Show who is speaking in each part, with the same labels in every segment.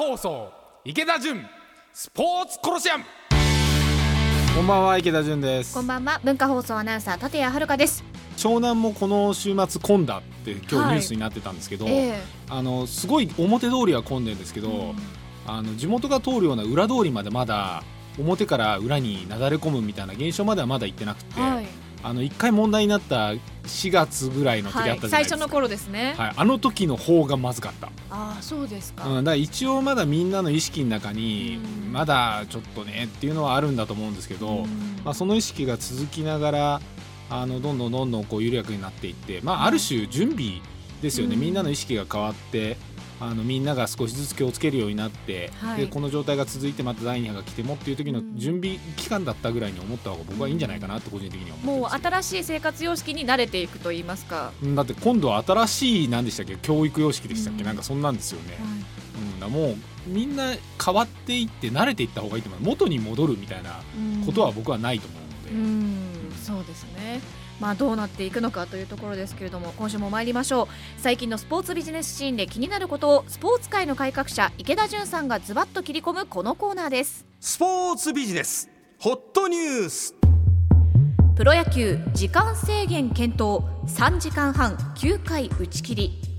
Speaker 1: 放送池田純スポーツコロシアム。
Speaker 2: こんばんは池田純です。
Speaker 3: こんばんは文化放送アナウンサー立谷遥です。
Speaker 2: 湘南もこの週末混んだって今日ニュースになってたんですけど、
Speaker 3: ええ。
Speaker 2: あのすごい表通りは混んでるんですけど、あの地元が通るような裏通りまでまだ表から裏になだれ込むみたいな現象まではまだ行ってなくて、
Speaker 3: はい、
Speaker 2: あの一回問題になった4月ぐらいの時あったじゃないですか、
Speaker 3: 最初の頃ですね、
Speaker 2: はい、あの時の方がまずかった、
Speaker 3: ああそうですか、
Speaker 2: うん、だから一応まだみんなの意識の中に
Speaker 3: うん。
Speaker 2: まだちょっとねっていうのはあるんだと思うんですけど、
Speaker 3: うん。
Speaker 2: まあ、その意識が続きながらあのどんどんどんどんこう緩やかになっていって、まあ、ある種準備ですよね、
Speaker 3: うん。
Speaker 2: みんなの意識が変わってあのみんなが少しずつ気をつけるようになって、
Speaker 3: はい。
Speaker 2: でこの状態が続いてまた第2波が来てもっていう時の
Speaker 3: うん。
Speaker 2: 準備期間だったぐらいに思った方が僕はいいんじゃないかなって個人的には思って
Speaker 3: もう新しい生活様式に慣れていくと言いますか、
Speaker 2: うんだって今度は新しい何でしたっけ？教育様式でしたっけ、
Speaker 3: うん。
Speaker 2: なんかそんなんですよね、うん、だからもうみんな変わっていって慣れていった方がいいと思う。元に戻るみたいなことは僕はないと思うので、
Speaker 3: うん。そうですねまあどうなっていくのかというところですけれども今週も参りましょう。最近のスポーツビジネスシーンで気になることをスポーツ界の改革者池田純さんがズバッと切り込むこのコーナーです。
Speaker 1: スポーツビジネスホットニュース。
Speaker 3: プロ野球時間制限検討3時間半9回打ち切り。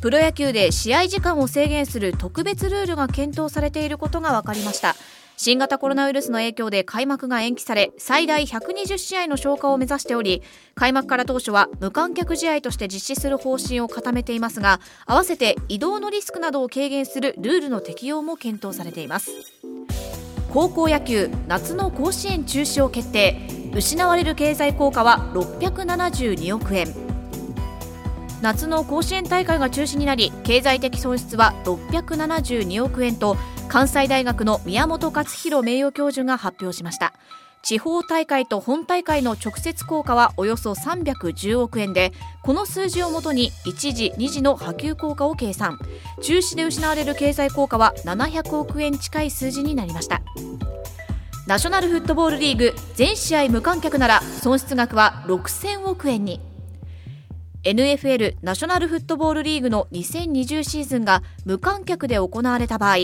Speaker 3: プロ野球で試合時間を制限する特別ルールが検討されていることが分かりました新型コロナウイルスの影響で開幕が延期され最大120試合の消化を目指しており開幕から当初は無観客試合として実施する方針を固めていますが合わせて移動のリスクなどを軽減するルールの適用も検討されています。高校野球夏の甲子園中止を決定。失われる経済効果は672億円。夏の甲子園大会が中止になり経済的損失は672億円と関西大学の宮本勝弘名誉教授が発表しました。地方大会と本大会の直接効果はおよそ310億円でこの数字をもとに1次2次の波及効果を計算。中止で失われる経済効果は700億円近い数字になりました。ナショナルフットボールリーグ全試合無観客なら損失額は6000億円に。NFL ナショナルフットボールリーグの2020シーズンが無観客で行われた場合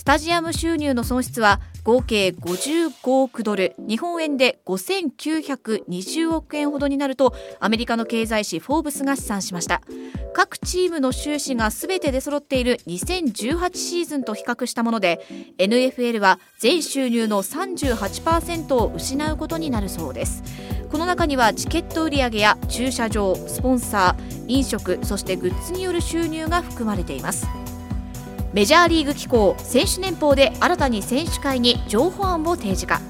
Speaker 3: スタジアム収入の損失は合計55億ドル。日本円で5920億円ほどになるとアメリカの経済誌「フォーブス」が試算しました。各チームの収支がすべて出揃っている2018シーズンと比較したもので NFL は全収入の38%を失うことになるそうです。この中にはチケット売上や駐車場スポンサー飲食そしてグッズによる収入が含まれています。メジャーリーグ機構選手年俸で新たに選手会に情報案を提示か。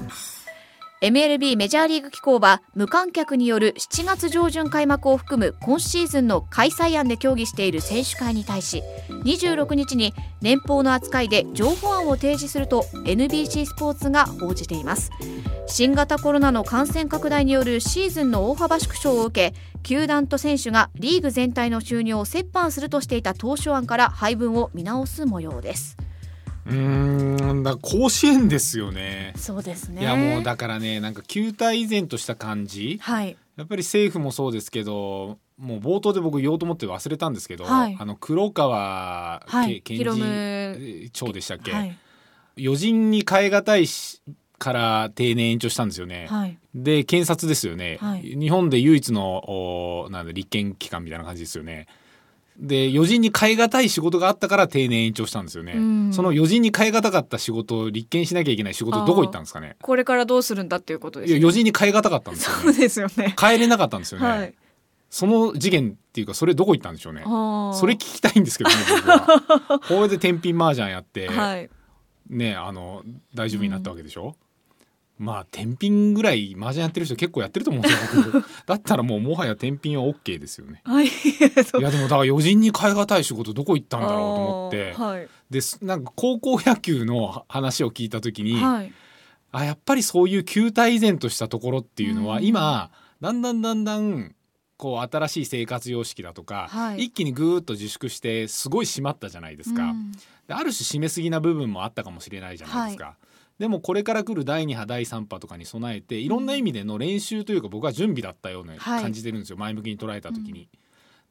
Speaker 3: MLB メジャーリーグ機構は無観客による7月上旬開幕を含む今シーズンの開催案で協議している選手会に対し26日に年俸の扱いで情報案を提示すると NBC スポーツが報じています。新型コロナの感染拡大によるシーズンの大幅縮小を受け球団と選手がリーグ全体の収入を折半するとしていた当初案から配分を見直す模様です。
Speaker 2: うーんだ甲子園ですよね。
Speaker 3: そうですね。
Speaker 2: いやもうだからねなんか球体依然とした感じ。
Speaker 3: はい。
Speaker 2: やっぱり政府もそうですけどもう冒頭で僕言おうと思って忘れたんですけど、
Speaker 3: はい。
Speaker 2: あの黒川
Speaker 3: はい。
Speaker 2: 検
Speaker 3: 夢
Speaker 2: 事長でしたっけ、
Speaker 3: はい。
Speaker 2: 余人に変え難いしから定年延長したんですよね。
Speaker 3: はい。
Speaker 2: で検察ですよね、
Speaker 3: はい。
Speaker 2: 日本で唯一のおなんだ立憲機関みたいな感じですよね。で余人に変え難い仕事があったから定年延長したんですよね。
Speaker 3: うん
Speaker 2: その余人に変え難かった仕事を立件しなきゃいけない仕事どこ行ったんですかね？
Speaker 3: これからどうするんだっていうことですね
Speaker 2: 余人に変え難かったんですよ
Speaker 3: そう
Speaker 2: ね。
Speaker 3: ですよね
Speaker 2: 変えれなかったんですよね。
Speaker 3: はい
Speaker 2: その事件っていうかそれどこ行ったんでしょうね。それ聞きたいんですけどね僕は。これで天品麻雀やって、
Speaker 3: はい
Speaker 2: ねあの大丈夫になったわけでしょ、まあ天品ぐらい麻雀やってる人結構やってると思うんですよ僕。だったらもうもはや天品は OK ですよね。
Speaker 3: はい。
Speaker 2: いやでもだから余人に変え難い仕事どこ行ったんだろうと思って。
Speaker 3: はい。
Speaker 2: ですなんか高校野球の話を聞いた時に、
Speaker 3: はい。
Speaker 2: あやっぱりそういう球体依然としたところっていうのは、
Speaker 3: うん。
Speaker 2: 今だんだんだんだんこう新しい生活様式だとか、
Speaker 3: はい。
Speaker 2: 一気にぐーっと自粛してすごい締まったじゃないですか。
Speaker 3: うん。
Speaker 2: である種締めすぎな部分もあったかもしれないじゃないですか。でもこれから来る第2波第3波とかに備えていろんな意味での練習というか僕は準備だったような
Speaker 3: はい。
Speaker 2: 感じてるんですよ、前向きに捉えた時に。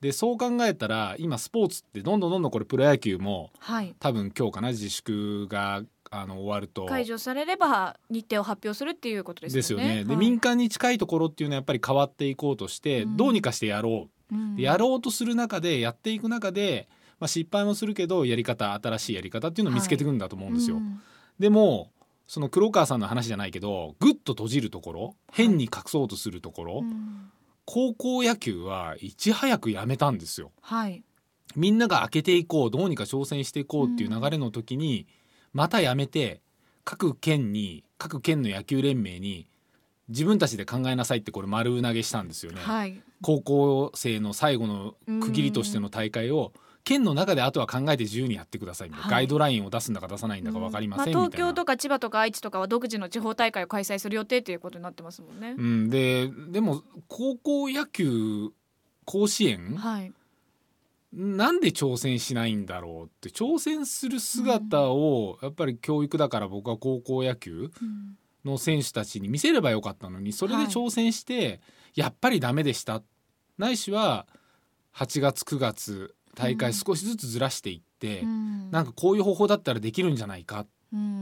Speaker 2: でそう考えたら今スポーツってどんどんどんどんこれプロ野球も
Speaker 3: はい。
Speaker 2: 多分今日かな自粛があの終わると。
Speaker 3: 解除されれば日程を発表するっていうことですよね。
Speaker 2: ですよね。で、
Speaker 3: はい。
Speaker 2: 民間に近いところっていうのはやっぱり変わっていこうとして、
Speaker 3: うん。
Speaker 2: どうにかしてやろう、
Speaker 3: うん。
Speaker 2: でやろうとする中でやっていく中で、まあ、失敗もするけどやり方新しいやり方っていうのを見つけていくんだと思うんですよ。
Speaker 3: うん。
Speaker 2: でもその黒川さんの話じゃないけどぐっと閉じるところ変に隠そうとするところ、
Speaker 3: うん
Speaker 2: 高校野球はいち早くやめたんですよ。
Speaker 3: はい。
Speaker 2: みんなが開けていこうどうにか挑戦していこうっていう流れの時に、またやめて各県に各県の野球連盟に自分たちで考えなさいってこれ丸投げしたんですよね。
Speaker 3: はい。
Speaker 2: 高校生の最後の区切りとしての大会を県の中であとは考えて自由にやってくださいみたいな、
Speaker 3: はい。
Speaker 2: ガイドラインを出すんだか出さないんだか分かりませんみたいな。
Speaker 3: 東京とか千葉とか愛知とかは独自の地方大会を開催する予定ということになってますもんね。
Speaker 2: うん、ででも高校野球甲子園
Speaker 3: はい。
Speaker 2: なんで挑戦しないんだろうって挑戦する姿をやっぱり教育だから僕は高校野球
Speaker 3: うん。
Speaker 2: の選手たちに見せればよかったのにそれで挑戦してやっぱりダメでした。ないしは8月9月大会少しずつずらしていって
Speaker 3: うん。
Speaker 2: なんかこういう方法だったらできるんじゃないかっ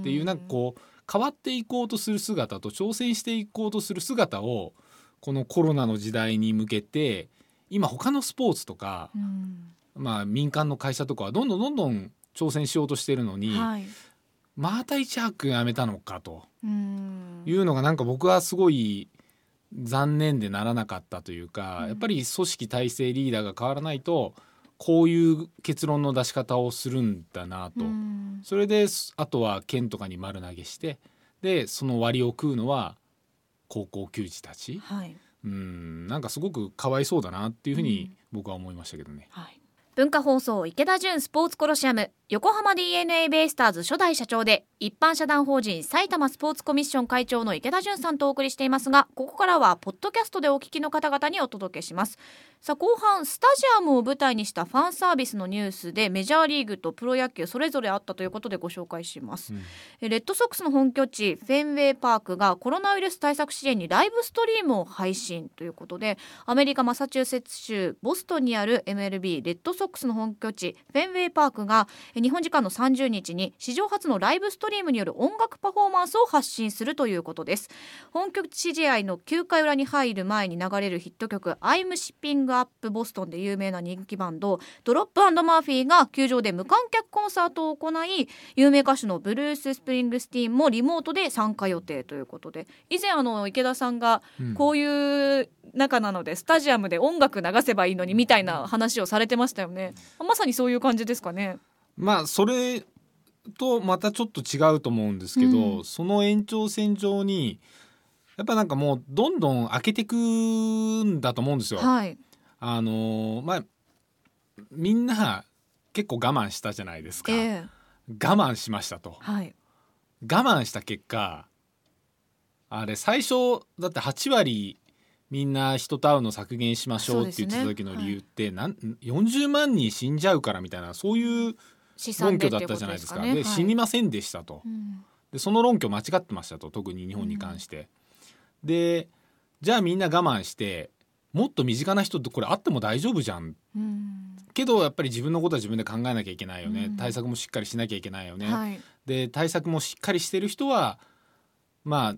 Speaker 2: ていう
Speaker 3: うん
Speaker 2: なんかこう変わっていこうとする姿と挑戦していこうとする姿をこのコロナの時代に向けて今他のスポーツとか
Speaker 3: うん。
Speaker 2: まあ民間の会社とかはどんどんどんどん挑戦しようとしてるのに、
Speaker 3: はい。
Speaker 2: また一泊やめたのかと
Speaker 3: うん。
Speaker 2: いうのがなんか僕はすごい残念でならなかったというか、
Speaker 3: うん。
Speaker 2: やっぱり組織体制リーダーが変わらないとこういう結論の出し方をするんだなと、
Speaker 3: うん
Speaker 2: それであとは県とかに丸投げしてでその割を食うのは高校球児たち
Speaker 3: はい。
Speaker 2: うんなんかすごくかわいそうだなっていうふうに僕は思いましたけどね。
Speaker 3: はい。文化放送池田純スポーツコロシアム横浜 d n a ベイスターズ初代社長で一般社団法人埼玉スポーツコミッション会長の池田純さんとお送りしていますがここからはポッドキャストでお聞きの方々にお届けします。さあ後半スタジアムを舞台にしたファンサービスのニュースでメジャーリーグとプロ野球それぞれあったということでご紹介します。
Speaker 2: うん。
Speaker 3: えレッドソックスの本拠地フェンウェイパークがコロナウイルス対策支援にライブストリームを配信ということでアメリカマサチューセッツ州ボストンにある MLB レッドソックスの本拠地フェンウェイパークがえ日本時間の30日に史上初のライブストリームによる音楽パフォーマンスを発信するということです。本拠地試合の9回裏に入る前に流れるヒット曲「I'm Shipping Up Boston」で有名な人気バンドドロップマーフィーが球場で無観客コンサートを行い有名歌手のブルース・スプリングスティーンもリモートで参加予定ということで。以前あの池田さんが
Speaker 2: うん。
Speaker 3: こういう中なのでスタジアムで音楽流せばいいのにみたいな話をされてましたよね。まさにそういう感じですかね
Speaker 2: まあそれとまたちょっと違うと思うんですけど、
Speaker 3: うん。
Speaker 2: その延長線上にやっぱなんかもうどんどん開けてくんだと思うんですよ。
Speaker 3: はい。
Speaker 2: あのーまあみんな結構我慢したじゃないですか、
Speaker 3: ええ。
Speaker 2: 我慢しましたと。
Speaker 3: はい。
Speaker 2: 我慢した結果あれ最初だって8割みんな人と会うの削減しましょうって言ってた時の理由って、なん40万人死んじゃうからみたいなそういう論拠だったじゃないですか。で
Speaker 3: ねはい。
Speaker 2: 死にませんでしたと。
Speaker 3: うん。
Speaker 2: でその論拠間違ってましたと特に日本に関して。でじゃあみんな我慢してもっと身近な人ってこれあっても大丈夫じゃん。
Speaker 3: うん。
Speaker 2: けどやっぱり自分のことは自分で考えなきゃいけないよね、
Speaker 3: うん。
Speaker 2: 対策もしっかりしなきゃいけないよね。
Speaker 3: はい。
Speaker 2: で対策もしっかりしてる人はまあ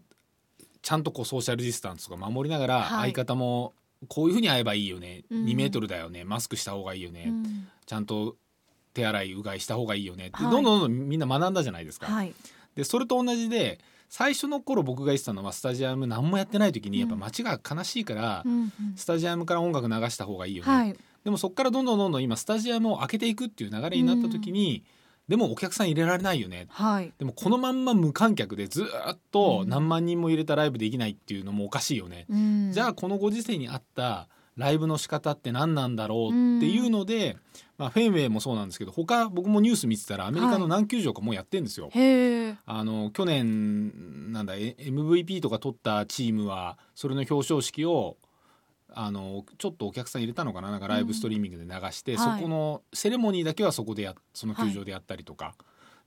Speaker 2: ちゃんとこうソーシャルディスタンスとか守りながら、
Speaker 3: はい。
Speaker 2: 相方もこういうふうに会えばいいよね、
Speaker 3: うん。
Speaker 2: 2メートルだよね。マスクした方がいいよね、
Speaker 3: うん。
Speaker 2: ちゃんと手洗いうがいした方がいいよね。って、
Speaker 3: はい。
Speaker 2: どんどんどんみんな学んだじゃないですか。
Speaker 3: はい。
Speaker 2: でそれと同じで最初の頃僕が言ってたのはスタジアム何もやってない時にやっぱ街が悲しいから、スタジアムから音楽流した方がいいよね、
Speaker 3: はい。
Speaker 2: でもそこからどんどんどんどん今スタジアムを開けていくっていう流れになった時に、でもお客さん入れられないよね。
Speaker 3: はい。
Speaker 2: でもこのまんま無観客でずーっと
Speaker 3: うん
Speaker 2: 何万人も入れたライブできないっていうのもおかしいよね、
Speaker 3: うん。
Speaker 2: じゃあこのご時世に合ったライブの仕方って何なんだろうっていうので、まあ、フェンウェイもそうなんですけど他僕もニュース見てたらアメリカの何球場かもうやってんですよ。
Speaker 3: へえ
Speaker 2: あの去年なんだえ MVP とか取ったチームはそれの表彰式をあのちょっとお客さん入れたのかななんかライブストリーミングで流して、
Speaker 3: はい
Speaker 2: そこのセレモニーだけはそこでやその球場でやったりとか,、だか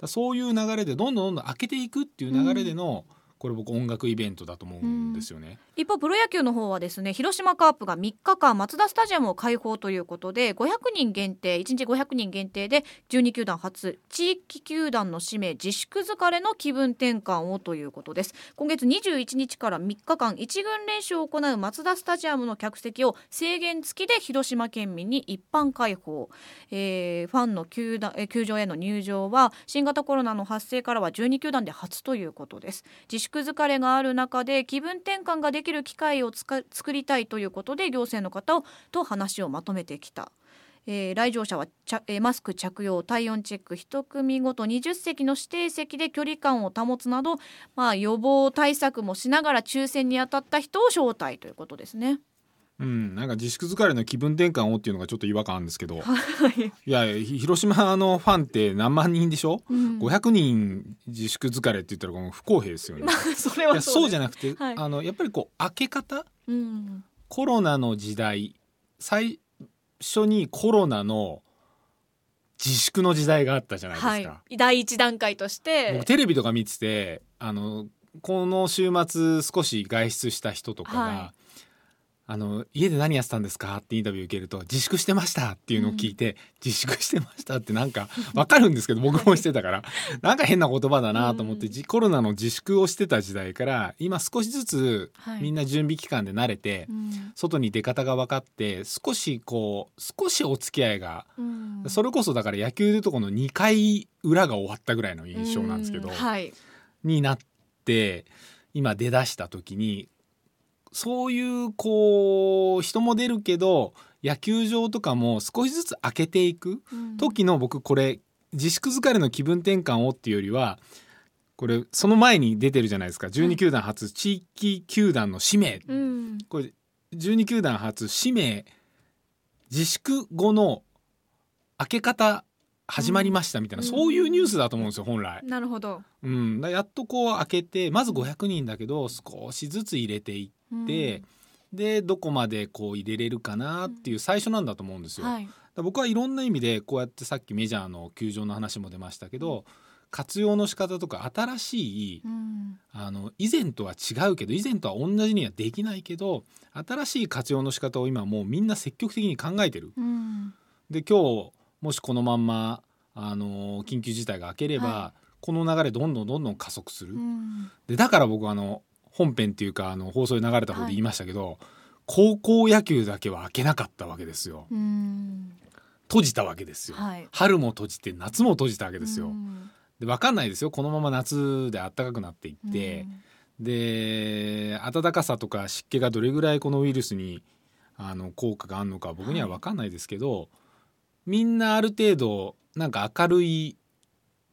Speaker 2: らそういう流れでどんどんどんどん開けていくっていう流れでのこれ僕音楽イベントだと思うんですよね。
Speaker 3: 一方プロ野球の方はですね広島カープが3日間マツダスタジアムを開放ということで500人限定1日500人限定で12球団初地域球団の氏名自粛疲れの気分転換をということです。今月21日から3日間一軍練習を行うマツダスタジアムの客席を制限付きで広島県民に一般開放、えー、ファンの球団え球場への入場は新型コロナの発生からは12球団で初ということです。自粛疲れがある中で気分転換ができる機会をつか作りたいということで行政の方をと話をまとめてきた。えー来場者はえーマスク着用体温チェック1組ごと20席の指定席で距離感を保つなど、まあ、予防対策もしながら抽選に当たった人を招待ということですね。
Speaker 2: うん、なんか自粛疲れの気分転換をっていうのがちょっと違和感あるんですけど
Speaker 3: はい、
Speaker 2: いやひ広島のファンって何万人でしょ、
Speaker 3: うん
Speaker 2: 500人自粛疲れって言ったらこの不公平ですよね。
Speaker 3: まあそれ
Speaker 2: いや
Speaker 3: はそう
Speaker 2: じゃなくて、
Speaker 3: はい。
Speaker 2: あのやっぱりこう開け方？
Speaker 3: うん。
Speaker 2: コロナの時代最初にコロナの自粛の時代があったじゃないですか。
Speaker 3: はい、第一段階として。
Speaker 2: 僕テレビとか見ててあのこの週末少し外出した人とかが、
Speaker 3: は
Speaker 2: あの家で何やってたんですかってインタビュー受けると自粛してましたっていうのを聞いて、自粛してましたってなんかわかるんですけど僕もしてたから。なんか変な言葉だなと思って、
Speaker 3: うん。
Speaker 2: じコロナの自粛をしてた時代から今少しずつ
Speaker 3: はい。
Speaker 2: みんな準備期間で慣れて、
Speaker 3: うん。
Speaker 2: 外に出方が分かって少しこう少しお付き合いが、
Speaker 3: うん。
Speaker 2: それこそだから野球でいうとこの2回裏が終わったぐらいの印象なんですけど、
Speaker 3: うはい。
Speaker 2: になって今出だした時にそういうこう人も出るけど野球場とかも少しずつ開けていく
Speaker 3: うん。
Speaker 2: 時の僕これ自粛疲れの気分転換をっていうよりはこれその前に出てるじゃないですか。12球団初地域球団の使命。
Speaker 3: うん。
Speaker 2: これ12球団初指名自粛後の開け方始まりましたみたいな、
Speaker 3: うん。
Speaker 2: そういうニュースだと思うんですよ本来。
Speaker 3: なるほど、
Speaker 2: うん、やっとこう開けてまず500人だけど少しずつ入れてい
Speaker 3: うん
Speaker 2: って、でどこまでこう入れれるかなっていう最初なんだと思うんですよ。
Speaker 3: はい。
Speaker 2: ら僕はいろんな意味でこうやってさっきメジャーの球場の話も出ましたけど活用の仕方とか新しい
Speaker 3: うん。
Speaker 2: あの以前とは違うけど以前とは同じにはできないけど新しい活用の仕方を今もうみんな積極的に考えてる。
Speaker 3: うん。
Speaker 2: で今日もしこのまんまあの緊急事態が明ければ、
Speaker 3: は
Speaker 2: この流れどんどんどんどん加速する。
Speaker 3: うん。
Speaker 2: でだから僕はあの本編っていうかあの放送で流れた方で言いましたけど、高校野球だけは開けなかったわけですよ。
Speaker 3: うん。
Speaker 2: 閉じたわけですよ、
Speaker 3: はい。
Speaker 2: 春も閉じて夏も閉じたわけですよ、
Speaker 3: うん。
Speaker 2: で分かんないですよ。このまま夏で暖かくなっていって、で暖かさとか湿気がどれぐらいこのウイルスにあの効果があるのか僕には分かんないですけど、みんなある程度なんか明るい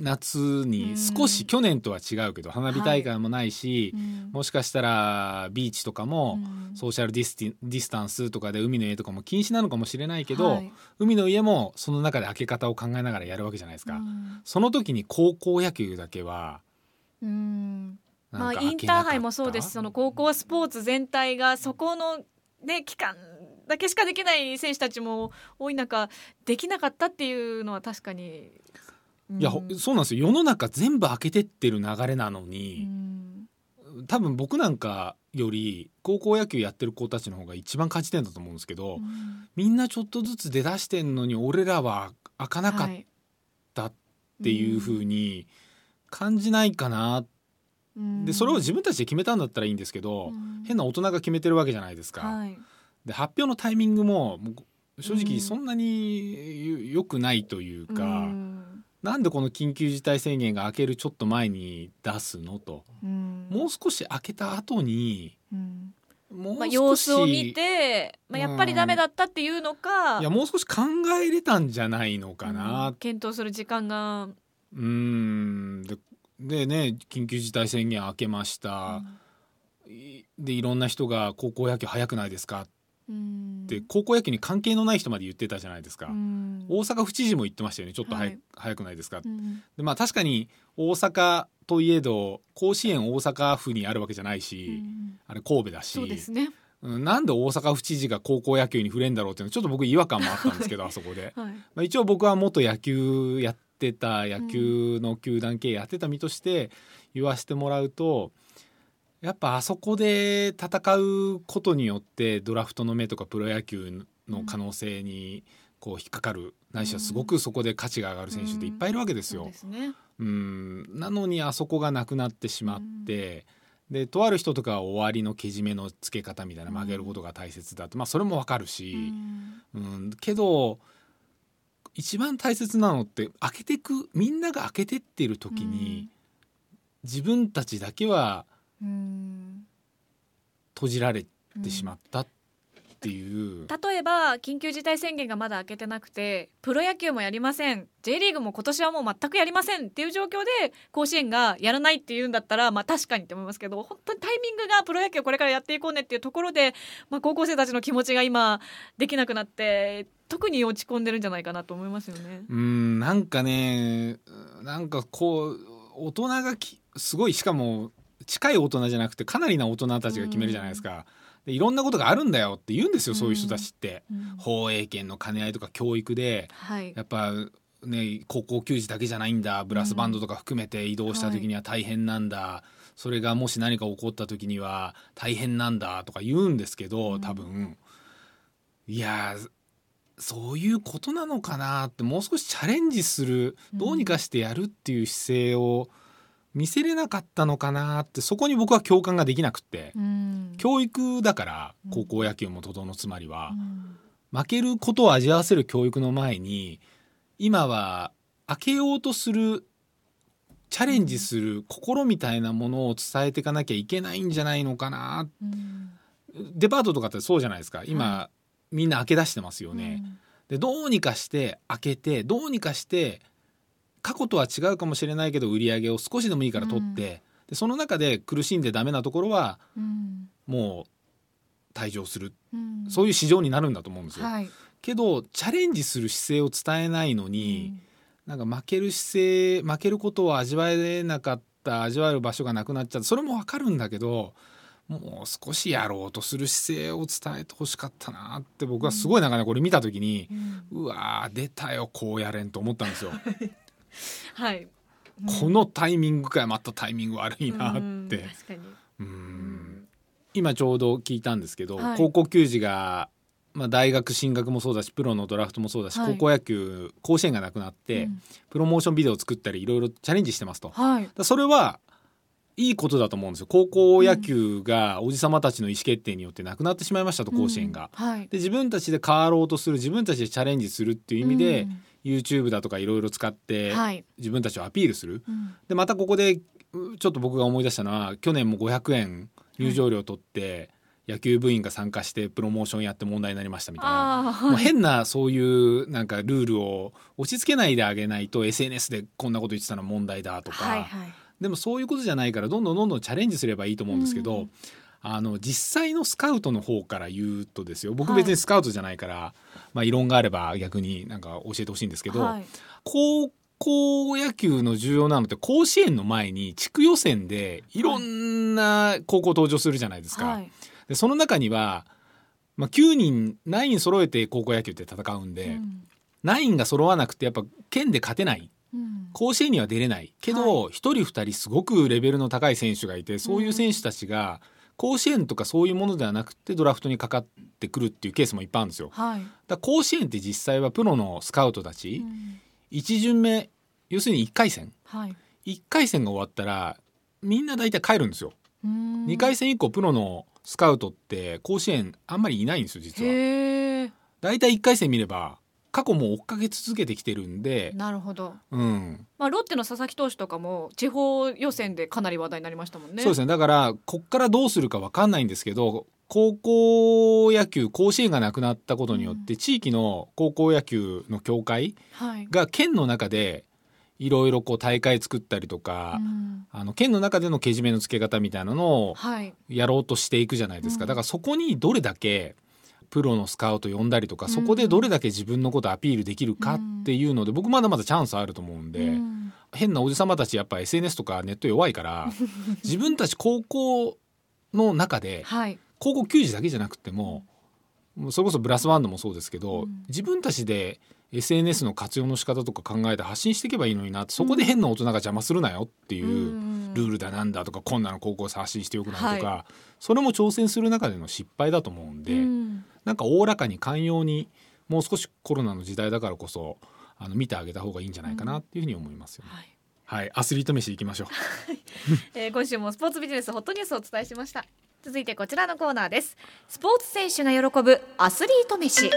Speaker 2: 夏に少し
Speaker 3: うん
Speaker 2: 去年とは違うけど花火大会もないし、
Speaker 3: うん。
Speaker 2: もしかしたらビーチとかも
Speaker 3: うん。
Speaker 2: ソーシャルディスティディスタンスとかで海の家とかも禁止なのかもしれないけど、
Speaker 3: はい。
Speaker 2: 海の家もその中で開け方を考えながらやるわけじゃないですか。
Speaker 3: うん。
Speaker 2: その時に高校野球だけは
Speaker 3: うん。まあインターハイもそうです。その高校スポーツ全体がそこのね期間だけしかできない選手たちも多い中できなかったっていうのは確かに、うん
Speaker 2: いやほそうなんですよ。世の中全部開けてってる流れなの
Speaker 3: う
Speaker 2: に、
Speaker 3: ん。
Speaker 2: 多分僕なんかより高校野球やってる子たちの方が一番勝ち点だと思うんですけど、
Speaker 3: うん。
Speaker 2: みんなちょっとずつ出だしてんのに俺らは開かなかっ
Speaker 3: はい。
Speaker 2: たっていう風に感じないかな、
Speaker 3: うん。
Speaker 2: でそれを自分たちで決めたんだったらいいんですけど、
Speaker 3: うん。
Speaker 2: 変な大人が決めてるわけじゃないですか。
Speaker 3: はい。
Speaker 2: で発表のタイミングも正
Speaker 3: うん。
Speaker 2: 直そんなに良くないというか、
Speaker 3: うん
Speaker 2: なんでこの緊急事態宣言が明けるちょっと前に出すのと、
Speaker 3: うん。
Speaker 2: もう少し明けた後に
Speaker 3: うん。
Speaker 2: もう
Speaker 3: まあ、
Speaker 2: 少し、
Speaker 3: 様子を見て、まあ、やっぱりダメだったっていうのか、
Speaker 2: いやもう少し考えれたんじゃないのか
Speaker 3: う
Speaker 2: な、
Speaker 3: ん。検討する時間が、
Speaker 2: うーん。ででね緊急事態宣言明けました、いでいろんな人が高校野球早くないですか。
Speaker 3: うん
Speaker 2: って高校野球に関係のない人まで言ってたじゃないですか、
Speaker 3: うん。
Speaker 2: 大阪府知事も言ってましたよね。ちょっと早,、
Speaker 3: はい。
Speaker 2: 早くないですか、
Speaker 3: うん
Speaker 2: でまあ確かに大阪といえど甲子園大阪府にあるわけじゃないし、
Speaker 3: うん
Speaker 2: あれ神戸だし。
Speaker 3: そうですね、
Speaker 2: うんなんで大阪府知事が高校野球に触れんだろうっていうのはちょっと僕違和感もあったんですけどあそこで、
Speaker 3: はい。
Speaker 2: まあ、一応僕は元野球やってた野球の球団経営やってた身として言わせてもらうとやっぱあそこで戦うことによってドラフトの目とかプロ野球の可能性にこう引っかかる、ないしはすごくそこで価値が上がる選手っていっぱいいるわけですよ。
Speaker 3: そうですね。
Speaker 2: うん。なのにあそこがなくなってしまって、でとある人とかは終わりのけじめのつけ方みたいな曲げることが大切だと、まあそれもわかるし、うん。けど一番大切なのって開けてくみんなが開けてってる時に、自分たちだけは
Speaker 3: うん
Speaker 2: 閉じられてしまったっていう、
Speaker 3: 例えば緊急事態宣言がまだ開けてなくてプロ野球もやりません J リーグも今年はもう全くやりませんっていう状況で甲子園がやらないっていうんだったらまあ確かにって思いますけど本当にタイミングがプロ野球これからやっていこうねっていうところで、まあ、高校生たちの気持ちが今できなくなって特に落ち込んでるんじゃないかなと思いますよね。
Speaker 2: うんなんかねなんかこう大人がきすごいしかも近い大人じゃなくてかなりな大人たちが決めるじゃないですか。でいろんなことがあるんだよって言うんですよ、そういう人たちって。放映権の兼ね合いとか教育で
Speaker 3: はい。
Speaker 2: やっぱね高校球児だけじゃないんだ。ブラスバンドとか含めて移動した時には大変なんだ、それがもし何か起こった時には大変なんだとか言うんですけど多分、いやそういうことなのかなってもう少しチャレンジするどうにかしてやるっていう姿勢を見せれなかったのかなってそこに僕は共感ができなくって、
Speaker 3: うん。
Speaker 2: 教育だから高校野球もとどのつまりは。負けることを味わわせる教育の前に今は開けようとするチャレンジする心みたいなものを伝えていかなきゃいけないんじゃないのかな。
Speaker 3: うん
Speaker 2: デパートとかってそうじゃないですか。今、
Speaker 3: は
Speaker 2: みんな開け出してますよね。でどうにかして開けてどうにかして過去とは違うかもしれないけど売り上げを少しでもいいから取って、でその中で苦しんでダメなところは
Speaker 3: うん。
Speaker 2: もう退場する、
Speaker 3: うん。
Speaker 2: そういう市場になるんだと思うんですよ。
Speaker 3: はい。
Speaker 2: けどチャレンジする姿勢を伝えないのに、なんか負ける姿勢負けることを味わえなかった味わえる場所がなくなっちゃったそれもわかるんだけどもう少しやろうとする姿勢を伝えてほしかったなって僕はすごいなんかねこれ見た時に、
Speaker 3: うん。
Speaker 2: うわー出たよこうやれんと思ったんですよ。
Speaker 3: はい。
Speaker 2: このタイミングかまたタイミング悪いな
Speaker 3: うん。
Speaker 2: って。うん。今ちょうど聞いたんですけど、
Speaker 3: はい。
Speaker 2: 高校球児が、まあ、大学進学もそうだしプロのドラフトもそうだし、
Speaker 3: はい。
Speaker 2: 高校野球甲子園がなくなって、
Speaker 3: うん。
Speaker 2: プロモーションビデオを作ったりいろいろチャレンジしてますと。
Speaker 3: はい。
Speaker 2: らそれはいいことだと思うんですよ。高校野球がおじさまたちの意思決定によってなくなってしまいましたと甲子園が。
Speaker 3: うん。はい。
Speaker 2: で自分たちで変わろうとする自分たちでチャレンジするっていう意味で、
Speaker 3: うん
Speaker 2: YouTube だとかいろいろ使って
Speaker 3: はい。
Speaker 2: 自分たちをアピールする。
Speaker 3: うん。
Speaker 2: でまたここでうちょっと僕が思い出したのは去年も500円入場料取って、野球部員が参加してプロモーションやって問題になりましたみたいな。
Speaker 3: あー。
Speaker 2: もう変なそういうなんかルールを押し付けないであげないと SNS でこんなこと言ってたのは問題だとか、
Speaker 3: はいはい。
Speaker 2: でもそういうことじゃないからどんどんどんどんチャレンジすればいいと思うんですけど、
Speaker 3: うん
Speaker 2: あの実際のスカウトの方から言うとですよ。僕
Speaker 3: はい。
Speaker 2: 別にスカウトじゃないから、まあ異論があれば逆になんか教えてほしいんですけど、
Speaker 3: はい。
Speaker 2: 高校野球の重要なのって甲子園の前に地区予選でいろんな高校登場するじゃないですか。
Speaker 3: はい。
Speaker 2: でその中には、まあ、9人9人揃えて高校野球って戦うんで、
Speaker 3: うん。
Speaker 2: 9が揃わなくてやっぱ県で勝てない。
Speaker 3: うん。
Speaker 2: 甲子園には出れない。けど、1人2人すごくレベルの高い選手がいてそういう選手たちが甲子園とかそういうものではなくてドラフトにかかってくるっていうケースもいっぱいあるんですよ。
Speaker 3: はい
Speaker 2: だ甲子園って実際はプロのスカウトたち、
Speaker 3: うん
Speaker 2: 1巡目要するに1回戦
Speaker 3: はい
Speaker 2: 1回戦が終わったらみんな大体帰るんですよ。
Speaker 3: うん
Speaker 2: 2回戦以降プロのスカウトって甲子園あんまりいないんですよ実は。大体1回戦見れば過去も追っかけ続けてきてるんで、
Speaker 3: なるほど。
Speaker 2: うん、
Speaker 3: まあロッテの佐々木投手とかも地方予選でかなり話題になりましたもんね。
Speaker 2: そうですね。だからこっからどうするか分かんないんですけど高校野球甲子園がなくなったことによって、地域の高校野球の協会
Speaker 3: はい。
Speaker 2: が県の中でいろいろこう大会作ったりとか、
Speaker 3: うん。
Speaker 2: あの県の中でのけじめのつけ方みたいなのを
Speaker 3: はい。
Speaker 2: やろうとしていくじゃないですか、
Speaker 3: うん。
Speaker 2: だからそこにどれだけプロのスカウト呼んだりとか、
Speaker 3: うん。
Speaker 2: そこでどれだけ自分のことアピールできるかっていうので、僕まだまだチャンスあると思うんで、
Speaker 3: うん。
Speaker 2: 変なおじさまたちやっぱ SNS とかネット弱いから 自分たち高校の中で
Speaker 3: はい。
Speaker 2: 高校球児だけじゃなくてもそれこそブラスバンドもそうですけど、
Speaker 3: うん。
Speaker 2: 自分たちで SNS の活用の仕方とか考えて発信していけばいいのになそこで変な大人が邪魔するなよっていう、
Speaker 3: うん。
Speaker 2: ルールだなんだとかこんなの高校生発信してよくないとか、
Speaker 3: は
Speaker 2: それも挑戦する中での失敗だと思うんで、
Speaker 3: うん
Speaker 2: なんかおおらかに寛容にもう少しコロナの時代だからこそあの見てあげた方がいいんじゃないかなっていうふうに思いますよね。
Speaker 3: はい。
Speaker 2: はい、アスリート飯いきましょう。
Speaker 3: えー今週もスポーツビジネスホットニュースをお伝えしました。続いてこちらのコーナーです。スポーツ選手が喜ぶアスリート飯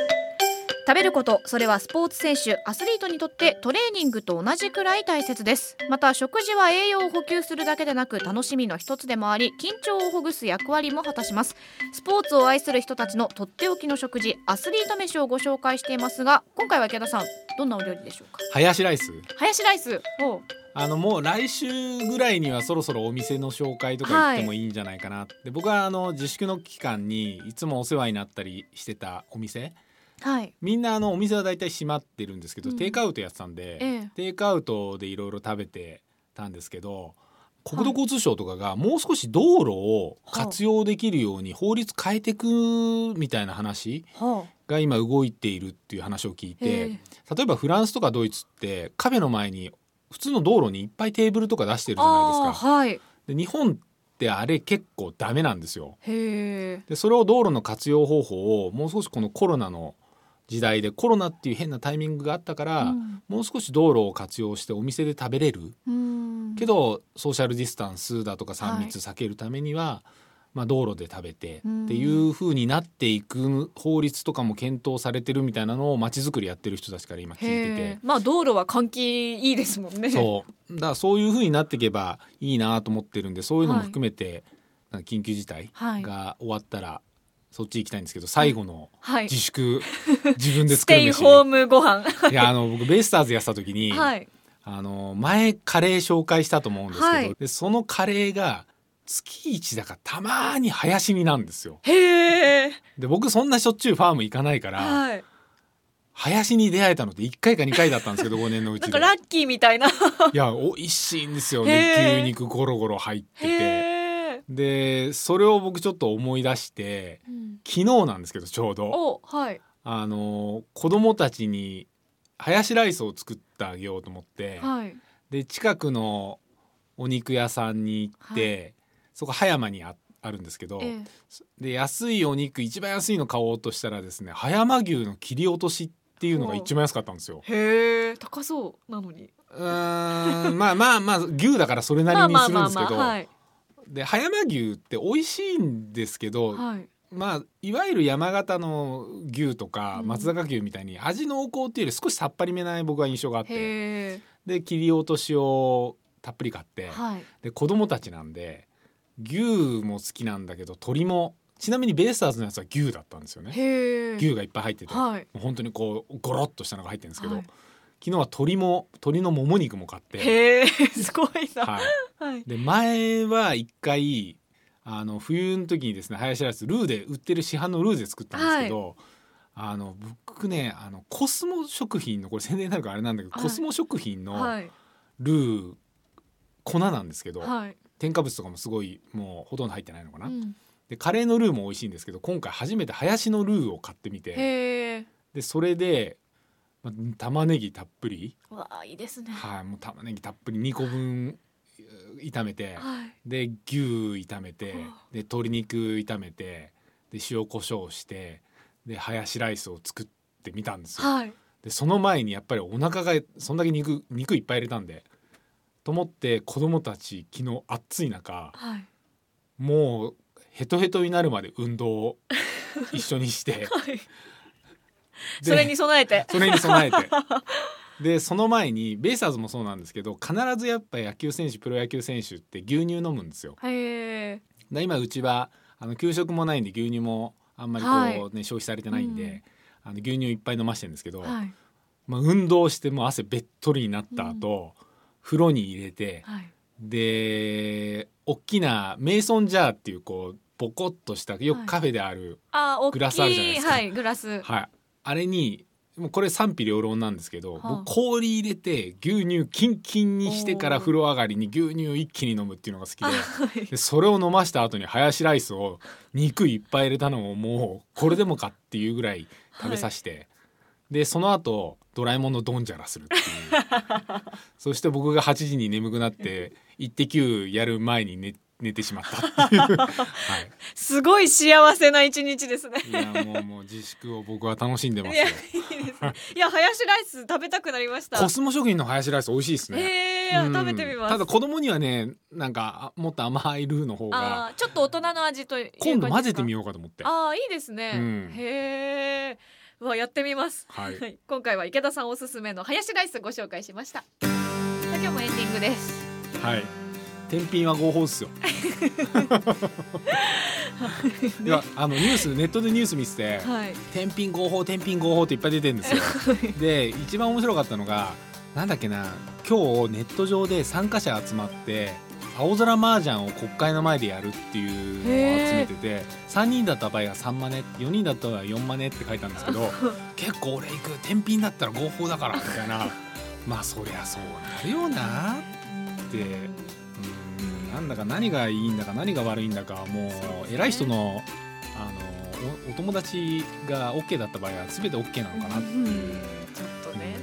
Speaker 3: 食べることそれはスポーツ選手アスリートにとってトレーニングと同じくらい大切です。また食事は栄養を補給するだけでなく楽しみの一つでもあり緊張をほぐす役割も果たします。スポーツを愛する人たちのとっておきの食事アスリート飯をご紹介していますが今回は池田さんどんなお料理でしょうか？
Speaker 2: ハヤシライス。
Speaker 3: ハヤシライス？おう。
Speaker 2: あのもう来週ぐらいにはそろそろお店の紹介とか行ってもいいんじゃないかな、で僕はあの自粛の期間にいつもお世話になったりしてたお店
Speaker 3: はい。
Speaker 2: みんなあのお店は大体閉まってるんですけど、
Speaker 3: うん。
Speaker 2: テイクアウトやってたんで、
Speaker 3: ええ。
Speaker 2: テイクアウトでいろいろ食べてたんですけど国土交通省とかがもう少し道路を活用できるように法律変えていくみたいな話
Speaker 3: は
Speaker 2: が今動いているっていう話を聞いて例えばフランスとかドイツってカフェの前に普通の道路にいっぱいテーブルとか出してるじゃないですか。
Speaker 3: はい。
Speaker 2: で日本ってあれ結構ダメなんですよ。
Speaker 3: へえ。
Speaker 2: でそれを道路の活用方法をもう少しこのコロナの時代でコロナっていう変なタイミングがあったから、
Speaker 3: うん。
Speaker 2: もう少し道路を活用してお店で食べれる。
Speaker 3: うん。
Speaker 2: けどソーシャルディスタンスだとか3
Speaker 3: はい。
Speaker 2: 密避けるためには、まあ、道路で食べて
Speaker 3: うん。
Speaker 2: っていう風になっていく法律とかも検討されてるみたいなのを街づくりやってる人たちから今聞いて
Speaker 3: へ
Speaker 2: て
Speaker 3: え。まあ道路は換気いいですもんね。
Speaker 2: そう。だからそういう風になっていけばいいなと思ってるんでそういうのも含めて、なんか緊急事態
Speaker 3: はい。
Speaker 2: が終わったら、そっち行きたいんですけど最後の
Speaker 3: はい。
Speaker 2: 自粛、自分で
Speaker 3: ス
Speaker 2: 作る飯。
Speaker 3: テイホームご飯。
Speaker 2: いやあの僕ベイスターズやってた時に、
Speaker 3: はい。
Speaker 2: あの前カレー紹介したと思うんですけど、
Speaker 3: はい。
Speaker 2: でそのカレーが月一だからたまに林になんですよ。
Speaker 3: へえ
Speaker 2: で僕そんなしょっちゅうファーム行かないから、
Speaker 3: はい。
Speaker 2: 林に出会えたのって1回か2回だったんですけど 5年のうちで。
Speaker 3: なんかラッキーみたいな。い
Speaker 2: や美味しいんですよ。
Speaker 3: へ
Speaker 2: ね
Speaker 3: ー
Speaker 2: 牛肉ゴロゴロ入っててでそれを僕ちょっと思い出して昨日なんですけどちょうど。
Speaker 3: おはい。
Speaker 2: あの子供たちにハヤシライスを作ってあげようと思って、
Speaker 3: はい。
Speaker 2: で近くのお肉屋さんに行って、そこ葉山にああるんですけど、
Speaker 3: え
Speaker 2: で安いお肉一番安いの買おうとしたらですね葉山牛の切り落としっていうのが一番安かったんですよ。
Speaker 3: えへえ。高そうなのに。
Speaker 2: うーんまあまあまあ牛だからそれなりにするんですけど
Speaker 3: はい
Speaker 2: で葉山牛って美味しいんですけど、
Speaker 3: はい。
Speaker 2: まあいわゆる山形の牛とか
Speaker 3: うん。
Speaker 2: 松坂牛みたいに味濃厚っていうより少しさっぱりめな僕は印象があってで切り落としをたっぷり買って、
Speaker 3: はい。
Speaker 2: で子供たちなんで牛も好きなんだけど鶏もちなみにベイスターズのやつは牛だったんですよね。牛がいっぱい入ってて、
Speaker 3: はい。
Speaker 2: もう本当にこうゴロッとしたのが入ってるんですけど、
Speaker 3: はい
Speaker 2: 昨日は鶏も鶏のもも肉も買って、
Speaker 3: へえすごいな。
Speaker 2: はい、
Speaker 3: はい。
Speaker 2: で前は一回あの冬の時にですねハヤシライスルーで売ってる市販のルーで作ったんですけど、あの僕ねあのコスモ食品のこれ宣伝になるからあれなんだけど、
Speaker 3: はい。
Speaker 2: コスモ食品の
Speaker 3: はい。
Speaker 2: ルー粉なんですけど、
Speaker 3: はい。
Speaker 2: 添加物とかもすごいもうほとんど入ってないのかな、
Speaker 3: うん。
Speaker 2: でカレーのルーも美味しいんですけど今回初めてハヤシのルーを買ってみてでそれで、ま玉ねぎたっぷり、
Speaker 3: わあいいですね。
Speaker 2: はい、もう玉ねぎたっぷり2個分えー炒めて、
Speaker 3: はい。
Speaker 2: で牛炒めて
Speaker 3: はあ。
Speaker 2: で鶏肉炒めてで塩コショウしてでハヤシライスを作ってみたんですよ。
Speaker 3: はい。
Speaker 2: でその前にやっぱりお腹がそんだけ肉肉いっぱい入れたんでと思って子供たち昨日暑い中
Speaker 3: はい。
Speaker 2: もうヘトヘトになるまで運動を一緒にして
Speaker 3: はい。
Speaker 2: で
Speaker 3: それに備えて。
Speaker 2: それに備えて。でその前にベイスターズもそうなんですけど必ずやっぱ野球選手プロ野球選手って牛乳飲むんですよ。
Speaker 3: へえ。
Speaker 2: で今うちはあの給食もないんで牛乳もあんまりこう、ね
Speaker 3: はい。
Speaker 2: 消費されてないんで、
Speaker 3: うん
Speaker 2: あの牛乳いっぱい飲ましてるんですけど、
Speaker 3: はい。
Speaker 2: まあ、運動してもう汗べっとりになった後、風呂に入れて
Speaker 3: はい。
Speaker 2: で大きなメイソンジャーっていうこうボコッとしたよくカフェである、グラスあるじゃないですか。
Speaker 3: はいグラス。
Speaker 2: はい、あれにもうこれ賛否両論なんですけど、
Speaker 3: はあ
Speaker 2: 僕氷入れて牛乳キンキンにしてから風呂上がりに牛乳一気に飲むっていうのが好きで。
Speaker 3: はい
Speaker 2: でそれを飲ました後にハヤシライスを肉いっぱい入れたのをもうこれでもかっていうぐらい食べさせて、でその後ドラえもんのドンジャラするっていう そして僕が8時に眠くなって「イッテ Q!」やる前に寝寝てしまったっていう、は
Speaker 3: すごい幸せな一日ですね。
Speaker 2: い、いやもうもう自粛を僕は楽しんでますよ。
Speaker 3: いやいいですね。いやハヤシライス食べたくなりました。
Speaker 2: コスモ食品のハヤシライス美味しいですね。
Speaker 3: ええ
Speaker 2: うん。
Speaker 3: 食べてみます。
Speaker 2: ただ子供にはねなんかあもっと甘いルーの方が
Speaker 3: ちょっと大人の味と
Speaker 2: 今度混ぜてみ
Speaker 3: よ
Speaker 2: ようかと思って。
Speaker 3: ああいいですね、
Speaker 2: うん。
Speaker 3: へえうわやってみます。
Speaker 2: はい。
Speaker 3: 今回は池田さんおすすめのハヤシライスご紹介しました。今日もエンディングです。
Speaker 2: はい天品は合法っすよ。い。やあのニュースネットでニュース見てて
Speaker 3: はい。
Speaker 2: 天品合法天品合法っていっぱい出てるんですよ。で一番面白かったのがなんだっけな今日ネット上で参加者集まって青空麻雀を国会の前でやるっていうのを集めてて3人だった場合は3マネ4人だった場合は4マネって書いたんですけど 結構俺行く天品だったら合法だからみたいな。まあそりゃそうなるよなって。うんなんだか何がいいんだか何が悪いんだかもう偉い人のあのおお友達が OK だった場合は全て OK なのかなっていう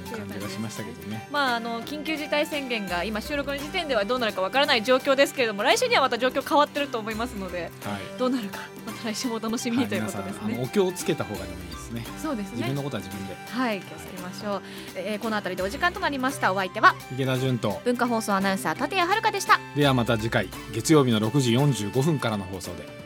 Speaker 3: ちょっとね
Speaker 2: 感じがしましたけどね。
Speaker 3: まああの緊急事態宣言が今収録の時点ではどうなるかわからない状況ですけれども来週にはまた状況変わってると思いますので
Speaker 2: はい
Speaker 3: どうなるかまた来週もお楽しみ
Speaker 2: はい、
Speaker 3: にということですね。
Speaker 2: お気をつけた方がでもいいですね。
Speaker 3: そうですね
Speaker 2: 自分のことは自分で。
Speaker 3: はい気をつけましょう、えーこの辺りでお時間となりましたお相手は
Speaker 2: 池田純と
Speaker 3: 文化放送アナウンサー立谷遥でした
Speaker 2: ではまた次回月曜日の6時45分からの放送で